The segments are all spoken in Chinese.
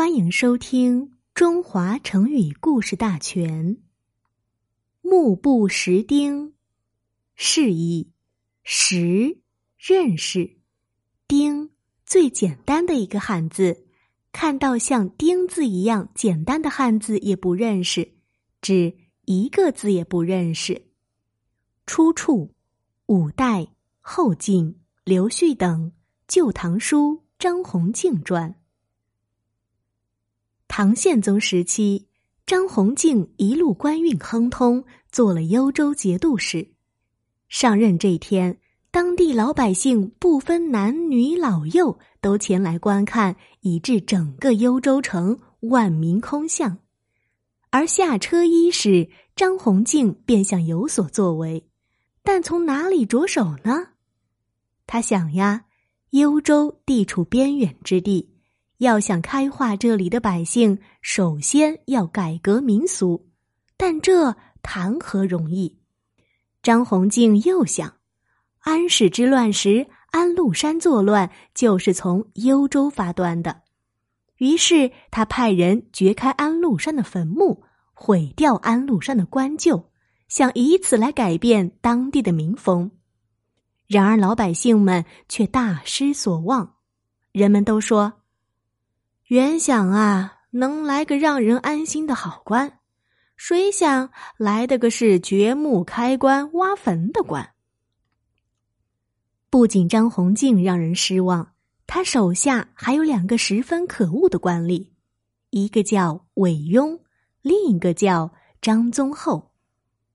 欢迎收听《中华成语故事大全》。目不识丁，示意识认识丁最简单的一个汉字，看到像丁字一样简单的汉字也不认识，指一个字也不认识。出处：五代后晋刘旭等《旧唐书·张弘敬传》。唐宪宗时期，张弘敬一路官运亨通，做了幽州节度使。上任这天，当地老百姓不分男女老幼，都前来观看，以致整个幽州城万民空巷。而下车伊始，张弘敬便想有所作为，但从哪里着手呢？他想呀，幽州地处边远之地。要想开化这里的百姓，首先要改革民俗，但这谈何容易？张弘敬又想，安史之乱时安禄山作乱就是从幽州发端的，于是他派人掘开安禄山的坟墓，毁掉安禄山的棺旧，想以此来改变当地的民风。然而老百姓们却大失所望，人们都说。原想啊，能来个让人安心的好官，谁想来的个是掘墓开棺挖坟的官。不仅张宏敬让人失望，他手下还有两个十分可恶的官吏，一个叫韦庸，另一个叫张宗厚。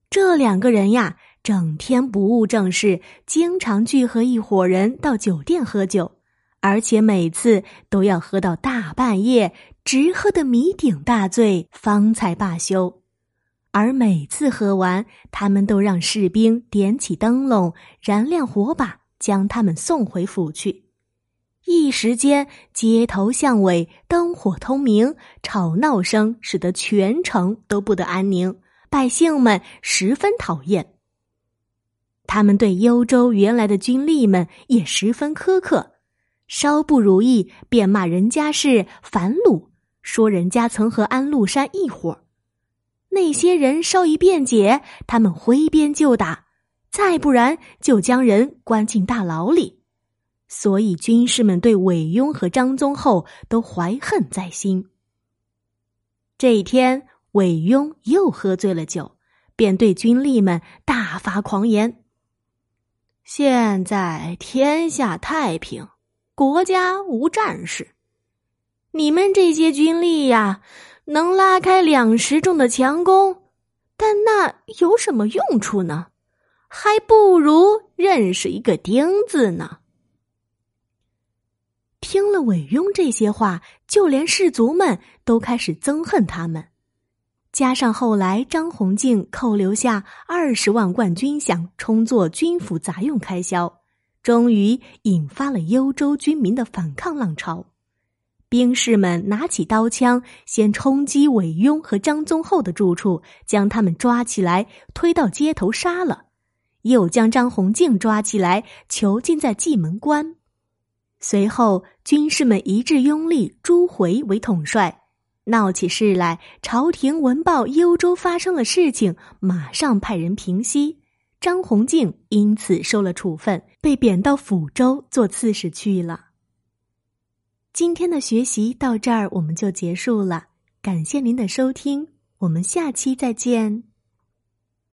这两个人呀，整天不务正事，经常聚合一伙人到酒店喝酒。而且每次都要喝到大半夜，直喝得酩酊大醉，方才罢休。而每次喝完，他们都让士兵点起灯笼，燃亮火把，将他们送回府去。一时间，街头巷尾灯火通明，吵闹声使得全城都不得安宁，百姓们十分讨厌。他们对幽州原来的军吏们也十分苛刻。稍不如意，便骂人家是反鲁，说人家曾和安禄山一伙儿那些人稍一辩解，他们挥鞭就打；再不然，就将人关进大牢里。所以军士们对韦庸和张宗厚都怀恨在心。这一天，韦庸又喝醉了酒，便对军吏们大发狂言：“现在天下太平。”国家无战事，你们这些军吏呀，能拉开两石重的强弓，但那有什么用处呢？还不如认识一个钉子呢。听了韦庸这些话，就连士卒们都开始憎恨他们。加上后来张弘敬扣留下二十万贯军饷，充作军府杂用开销。终于引发了幽州军民的反抗浪潮，兵士们拿起刀枪，先冲击韦庸和张宗厚的住处，将他们抓起来推到街头杀了，又将张弘敬抓起来囚禁在蓟门关。随后，军士们一致拥立朱回为统帅，闹起事来，朝廷闻报幽州发生了事情，马上派人平息。张宏敬因此受了处分，被贬到抚州做刺史去了。今天的学习到这儿我们就结束了，感谢您的收听，我们下期再见。